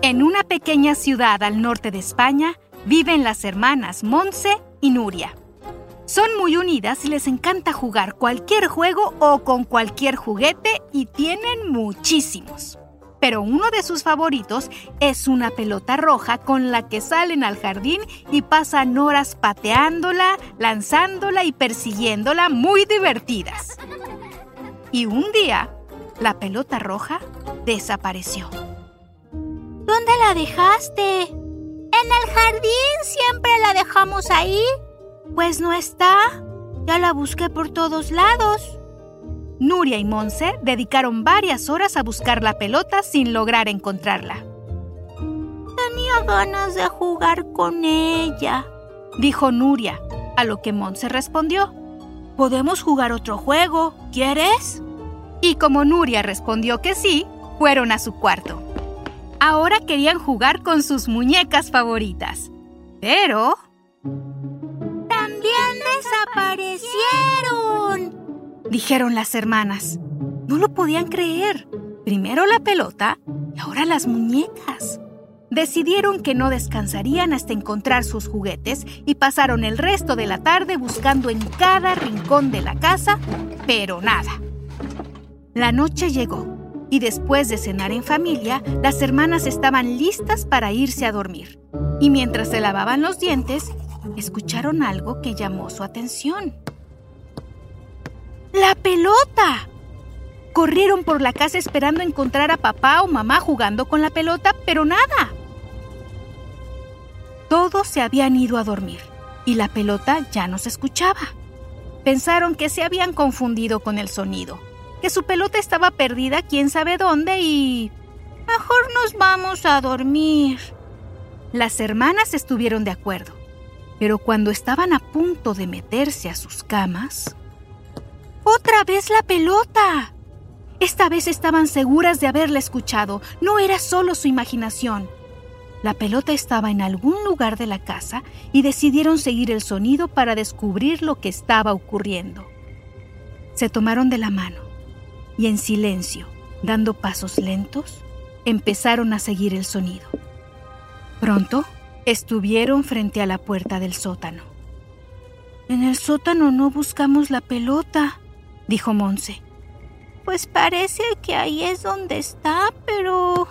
En una pequeña ciudad al norte de España viven las hermanas Monse y Nuria. Son muy unidas y les encanta jugar cualquier juego o con cualquier juguete y tienen muchísimos. Pero uno de sus favoritos es una pelota roja con la que salen al jardín y pasan horas pateándola, lanzándola y persiguiéndola muy divertidas. Y un día, la pelota roja desapareció. ¿Dónde la dejaste? En el jardín siempre la dejamos ahí. Pues no está. Ya la busqué por todos lados. Nuria y Monse dedicaron varias horas a buscar la pelota sin lograr encontrarla. Tenía ganas de jugar con ella, dijo Nuria, a lo que Monse respondió. Podemos jugar otro juego, ¿quieres? Y como Nuria respondió que sí, fueron a su cuarto. Ahora querían jugar con sus muñecas favoritas. Pero... ¡También desaparecieron! Dijeron las hermanas. No lo podían creer. Primero la pelota y ahora las muñecas. Decidieron que no descansarían hasta encontrar sus juguetes y pasaron el resto de la tarde buscando en cada rincón de la casa, pero nada. La noche llegó y después de cenar en familia, las hermanas estaban listas para irse a dormir. Y mientras se lavaban los dientes, escucharon algo que llamó su atención. ¡La pelota! Corrieron por la casa esperando encontrar a papá o mamá jugando con la pelota, pero nada. Todos se habían ido a dormir y la pelota ya no se escuchaba. Pensaron que se habían confundido con el sonido que su pelota estaba perdida quién sabe dónde y... Mejor nos vamos a dormir. Las hermanas estuvieron de acuerdo, pero cuando estaban a punto de meterse a sus camas... ¡Otra vez la pelota! Esta vez estaban seguras de haberla escuchado, no era solo su imaginación. La pelota estaba en algún lugar de la casa y decidieron seguir el sonido para descubrir lo que estaba ocurriendo. Se tomaron de la mano y en silencio, dando pasos lentos, empezaron a seguir el sonido. Pronto estuvieron frente a la puerta del sótano. En el sótano no buscamos la pelota, dijo Monse. Pues parece que ahí es donde está, pero...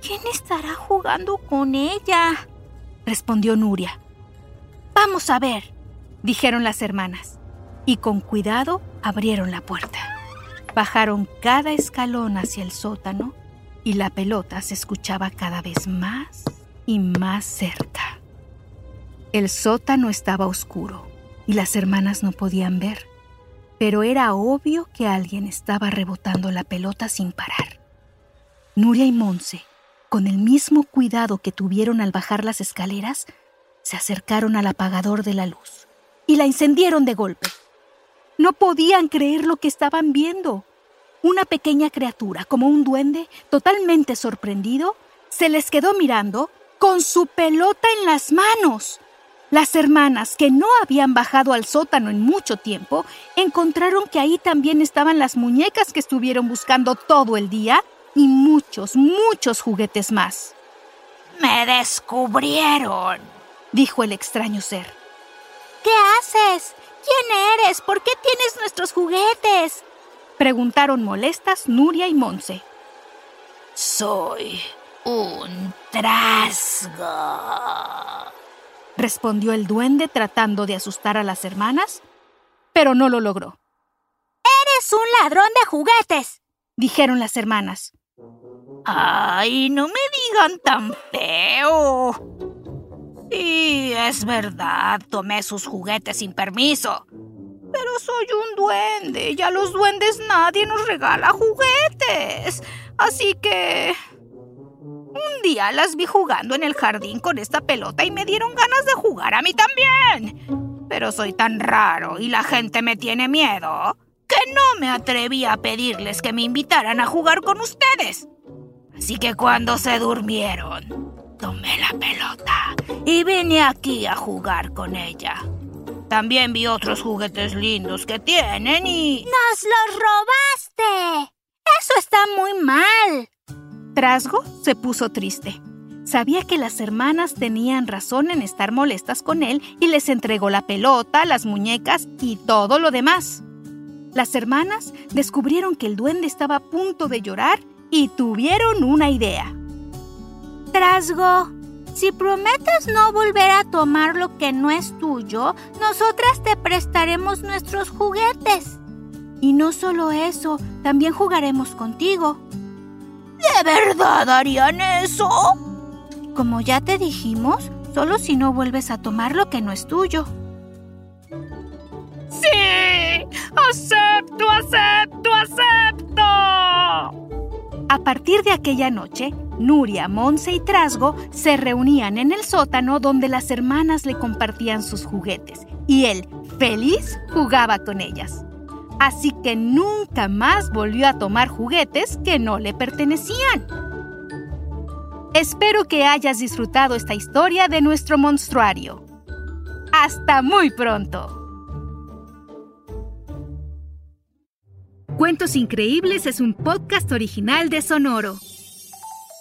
¿Quién estará jugando con ella? respondió Nuria. Vamos a ver, dijeron las hermanas, y con cuidado abrieron la puerta. Bajaron cada escalón hacia el sótano y la pelota se escuchaba cada vez más y más cerca. El sótano estaba oscuro y las hermanas no podían ver, pero era obvio que alguien estaba rebotando la pelota sin parar. Nuria y Monse, con el mismo cuidado que tuvieron al bajar las escaleras, se acercaron al apagador de la luz y la encendieron de golpe. No podían creer lo que estaban viendo. Una pequeña criatura, como un duende, totalmente sorprendido, se les quedó mirando con su pelota en las manos. Las hermanas, que no habían bajado al sótano en mucho tiempo, encontraron que ahí también estaban las muñecas que estuvieron buscando todo el día y muchos, muchos juguetes más. Me descubrieron, dijo el extraño ser. ¿Qué haces? ¿Quién eres? ¿Por qué tienes nuestros juguetes? Preguntaron molestas Nuria y Monse. Soy un trasgo respondió el duende tratando de asustar a las hermanas, pero no lo logró. Eres un ladrón de juguetes, dijeron las hermanas. Ay, no me digan tan feo. Sí, es verdad, tomé sus juguetes sin permiso. Pero soy un duende y a los duendes nadie nos regala juguetes. Así que un día las vi jugando en el jardín con esta pelota y me dieron ganas de jugar a mí también. Pero soy tan raro y la gente me tiene miedo que no me atreví a pedirles que me invitaran a jugar con ustedes. Así que cuando se durmieron, tomé la pelota y vine aquí a jugar con ella. También vi otros juguetes lindos que tienen y... ¡Nos los robaste! Eso está muy mal. Trasgo se puso triste. Sabía que las hermanas tenían razón en estar molestas con él y les entregó la pelota, las muñecas y todo lo demás. Las hermanas descubrieron que el duende estaba a punto de llorar y tuvieron una idea. Trasgo, si prometes no volver a tomar lo que no es tuyo, nosotras te prestaremos nuestros juguetes. Y no solo eso, también jugaremos contigo. ¿De verdad harían eso? Como ya te dijimos, solo si no vuelves a tomar lo que no es tuyo. ¡Sí! ¡Acepto, acepto, acepto! A partir de aquella noche, Nuria, Monse y Trasgo se reunían en el sótano donde las hermanas le compartían sus juguetes y él, feliz, jugaba con ellas así que nunca más volvió a tomar juguetes que no le pertenecían. Espero que hayas disfrutado esta historia de nuestro monstruario. Hasta muy pronto. Cuentos Increíbles es un podcast original de Sonoro.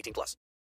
18 plus.